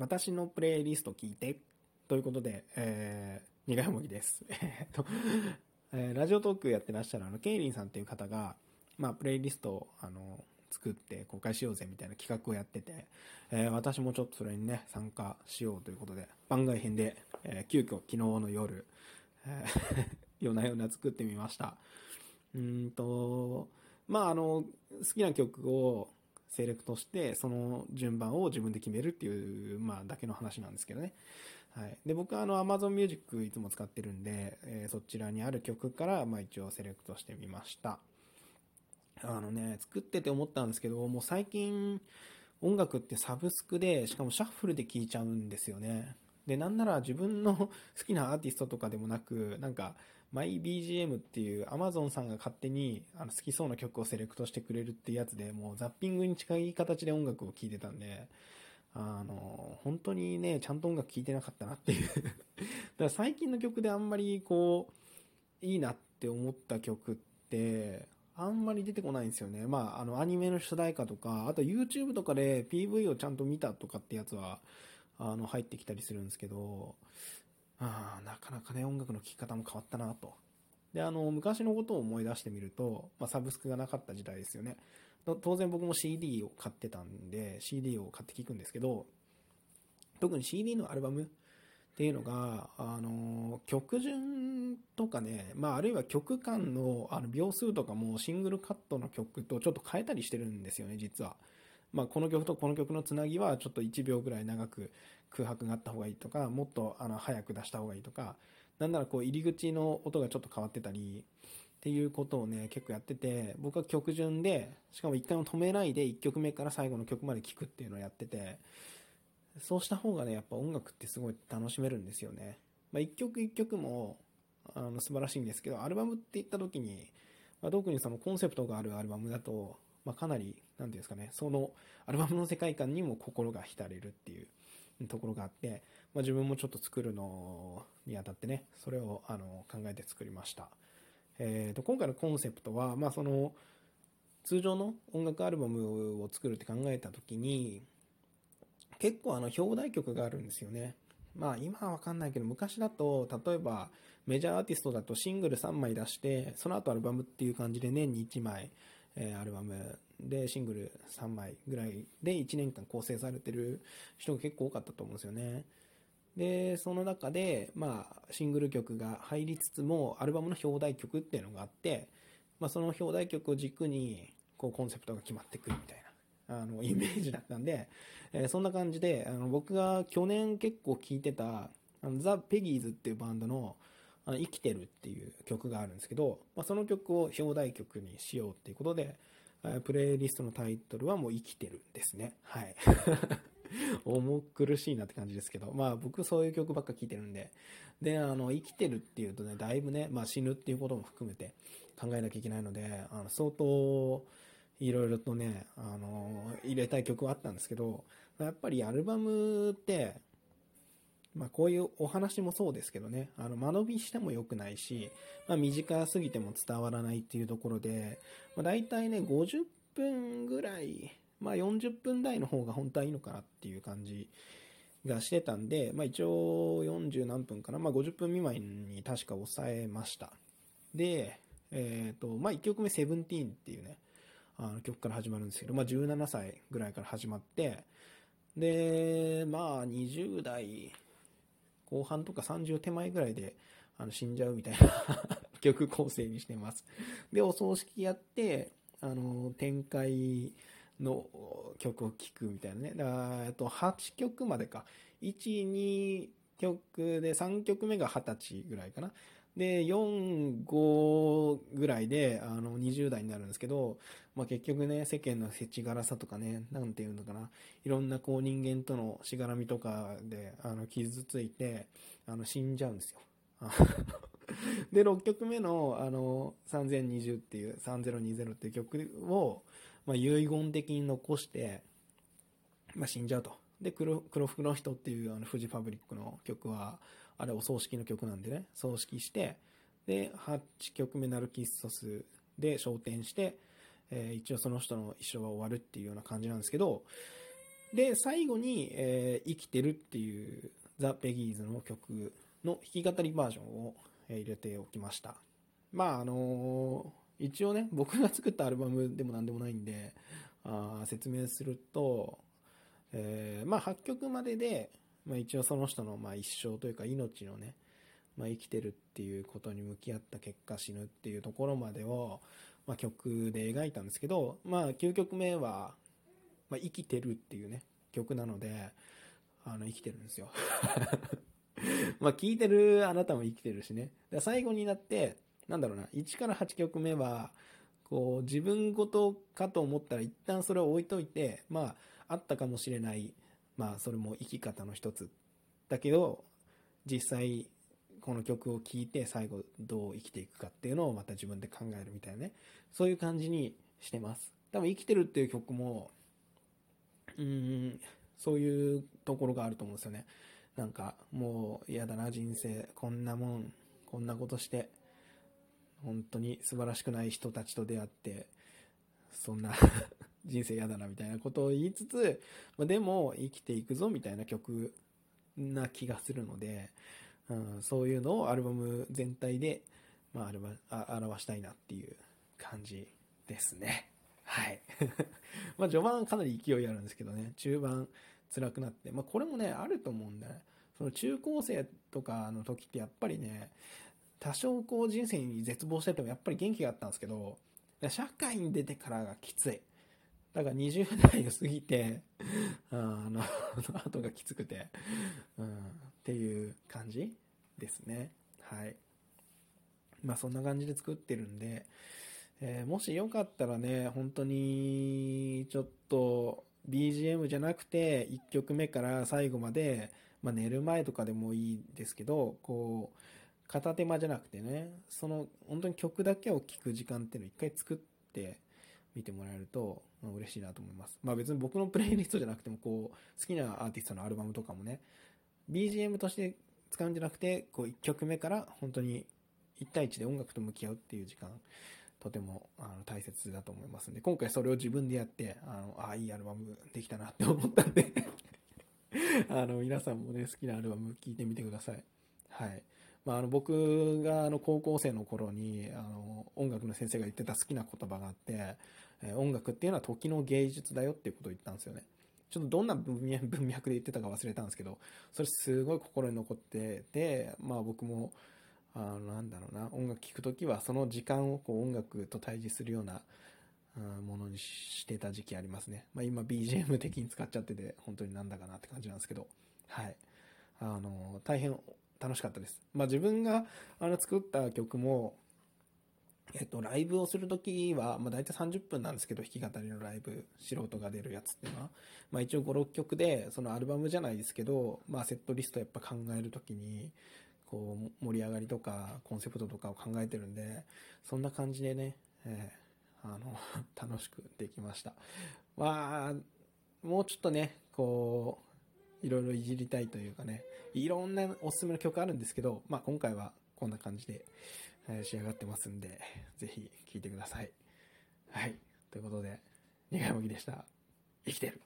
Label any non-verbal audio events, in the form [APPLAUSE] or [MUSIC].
私のプレイリスト聞いて。ということで、えー、苦いもぎです。[LAUGHS] えっと、えーラジオトークやってらっしゃるあの、ケイリンさんっていう方が、まあ、プレイリストを、あの、作って公開しようぜみたいな企画をやってて、えー私もちょっとそれにね、参加しようということで、番外編で、えー急遽昨日の夜、えー [LAUGHS] 夜な夜な作ってみました。うんと、まあ、あの、好きな曲をセレクトして、その順番を自分で決めるっていう、まあ、だけの話なんですけどね。はい。で、僕はあの、Amazon Music いつも使ってるんで、えーそちらにある曲から、まあ、一応セレクトしてみました。あのね、作ってて思ったんですけど、もう最近、音楽ってサブスクで、しかもシャッフルで聴いちゃうんですよね。で、なんなら自分の [LAUGHS] 好きなアーティストとかでもなく、なんか、MyBGM っていう Amazon さんが勝手にあの好きそうな曲をセレクトしてくれるっていうやつで、もうザッピングに近い形で音楽を聴いてたんで、あの、本当にね、ちゃんと音楽聴いてなかったなっていう。[LAUGHS] だから最近の曲であんまりこう、いいなって思った曲って、あんまり出てこないんですよね。まあ、あの、アニメの主題歌とか、あと YouTube とかで PV をちゃんと見たとかってやつは、あの、入ってきたりするんですけど、ああ、なかなかね、音楽の聴き方も変わったなと。で、あの、昔のことを思い出してみると、まあ、サブスクがなかった時代ですよね。当然僕も CD を買ってたんで、CD を買って聴くんですけど、特に CD のアルバムっていうのが、あの、曲順とかね、まあ、あるいは曲間のあの秒数とかもシングルカットの曲とちょっと変えたりしてるんですよね、実は。まあ、この曲とこの曲のつなぎはちょっと1秒ぐらい長く空白があった方がいいとか、もっとあの早く出した方がいいとか、なんならこう入り口の音がちょっと変わってたり、っていうことをね、結構やってて、僕は曲順で、しかも一回も止めないで1曲目から最後の曲まで聴くっていうのをやってて、そうした方がね、やっぱ音楽ってすごい楽しめるんですよね。まあ、一曲一曲もあの素晴らしいんですけど、アルバムって言った時に、まあ、特にそのコンセプトがあるアルバムだと、まあ、かなり、なんていうんですかね、そのアルバムの世界観にも心が浸れるっていうところがあって、まあ、自分もちょっと作るのにあたってね、それをあの考えて作りました。えー、と今回のコンセプトは、まあ、その通常の音楽アルバムを作るって考えた時に結構あの表題曲があるんですよね。まあ今はわかんないけど昔だと例えばメジャーアーティストだとシングル3枚出してその後アルバムっていう感じで年に1枚、えアルバムでシングル3枚ぐらいで1年間構成されてる人が結構多かったと思うんですよね。でその中で、まあ、シングル曲が入りつつもアルバムの表題曲っていうのがあって、まあ、その表題曲を軸にこうコンセプトが決まってくるみたいなあのイメージだったんで、えーそんな感じであの僕が去年結構聴いてたあのザ・ペギーズっていうバンドの「あの生きてる」っていう曲があるんですけど、まあ、その曲を表題曲にしようっていうことでえプレイリストのタイトルはもう生きてるんですね。はい。[LAUGHS] 重苦しいなって感じですけど、まあ僕そういう曲ばっか聴いてるんで、で、あの、生きてるっていうとね、だいぶね、まあ死ぬっていうことも含めて考えなきゃいけないので、あの相当いろいろとね、あの、入れたい曲はあったんですけど、やっぱりアルバムって、まあこういうお話もそうですけどね、あの間延びしても良くないし、まあ短すぎても伝わらないっていうところで、まあ大体ね、50分ぐらい、まあ40分台の方が本当はいいのかなっていう感じがしてたんで、まあ一応40何分かな、まあ50分未満に確か抑えました。で、えっ、と、まあ1曲目セブンティーンっていうね、あの曲から始まるんですけど、まあ17歳ぐらいから始まって、で、まあ20代後半とか30手前ぐらいであの死んじゃうみたいな [LAUGHS] 曲構成にしてます。で、お葬式やって、あの、展開の曲を聴くみたいなね。だから、えっと、8曲までか。1、2曲で、3曲目が20歳ぐらいかな。で、4、5ぐらいで、あの、20代になるんですけど、まあ結局ね、世間の世知辛さとかね、なんていうのかな。いろんなこう人間とのしがらみとかで、あの、傷ついて、あの、死んじゃうんですよ。[LAUGHS] で、6曲目の、あの、3020っていう、3020っていう曲を、まあ、遺言的に残して、まあ、死んじゃうと。で、黒黒服の人っていうあのフジファブリックの曲は、あれお葬式の曲なんでね、葬式して、で、8曲目ナルキッソスで昇天して、えー一応その人の一生は終わるっていうような感じなんですけど、で、最後に、えー、生きてるっていうザ・ペギーズの曲の弾き語りバージョンをえ入れておきました。まあ、あのー、一応ね、僕が作ったアルバムでも何でもないんで、あ説明すると、えー、まあ、8曲までで、まあ、一応その人のまあ一生というか命のね、まあ、生きてるっていうことに向き合った結果死ぬっていうところまでを、まあ、曲で描いたんですけど、まあ、9曲目は、まあ、生きてるっていうね、曲なので、あの、生きてるんですよ。[LAUGHS] まあ、聞いてるあなたも生きてるしね。で最後になって、なんだろうな、1から8曲目は、こう、自分ごとかと思ったら一旦それを置いといて、まあ、あったかもしれない、まあ、それも生き方の一つ。だけど、実際、この曲を聴いて最後どう生きていくかっていうのをまた自分で考えるみたいなね。そういう感じにしてます。多分生きてるっていう曲も、うん、そういうところがあると思うんですよね。なんか、もう嫌だな人生、こんなもん、こんなことして、本当に素晴らしくない人たちと出会って、そんな [LAUGHS] 人生嫌だなみたいなことを言いつつ、ま、でも生きていくぞみたいな曲な気がするので、うん、そういうのをアルバム全体で、まあ、あれあ表したいなっていう感じですね。はい。[LAUGHS] まあ序盤かなり勢いあるんですけどね、中盤辛くなって、まあこれもね、あると思うんで、ね、その中高生とかの時ってやっぱりね、多少こう人生に絶望しててもやっぱり元気があったんですけど、社会に出てからがきつい。だから20代を過ぎて、あの、[LAUGHS] 後がきつくて、うん、っていう感じですね。はい。まあそんな感じで作ってるんで、えー、もしよかったらね、本当に、ちょっと、BGM じゃなくて、1曲目から最後まで、まあ寝る前とかでもいいですけど、こう、片手間じゃなくてね、その、本当に曲だけを聴く時間っていうのを一回作ってみてもらえると、まあ、嬉しいなと思います。まあ別に僕のプレイリストじゃなくても、こう、好きなアーティストのアルバムとかもね、BGM として使うんじゃなくて、こう1曲目から本当に1対1で音楽と向き合うっていう時間、とてもあの大切だと思いますんで、今回それを自分でやって、あの、ああ、いいアルバムできたなって思ったんで [LAUGHS] あの、皆さんもね、好きなアルバム聴いてみてください。はい。まあ、あの僕があの高校生の頃にあの音楽の先生が言ってた好きな言葉があって、え音楽っていうのは時の芸術だよっていうことを言ったんですよね。ちょっとどんな文脈で言ってたか忘れたんですけど、それすごい心に残ってて、まあ僕も、あなんだろうな、音楽聴くときはその時間をこう音楽と対峙するようなものにしてた時期ありますね。まあ今 BGM 的に使っちゃってて、本当になんだかなって感じなんですけど、はい。あの、大変楽しかったです。まあ自分があの作った曲も、えっと、ライブをするときは、まあ大体30分なんですけど、弾き語りのライブ、素人が出るやつっていうのは、まあ一応5、6曲で、そのアルバムじゃないですけど、まあセットリストやっぱ考えるときに、こう、盛り上がりとか、コンセプトとかを考えてるんで、そんな感じでね、えー、あの、[LAUGHS] 楽しくできました。まあ、もうちょっとね、こう、いろいろいじりたいというかね、いろんなおすすめの曲あるんですけど、まあ今回はこんな感じで、え仕上がってますんで、ぜひ聴いてください。はい。ということで、苦いもぎでした。生きてる。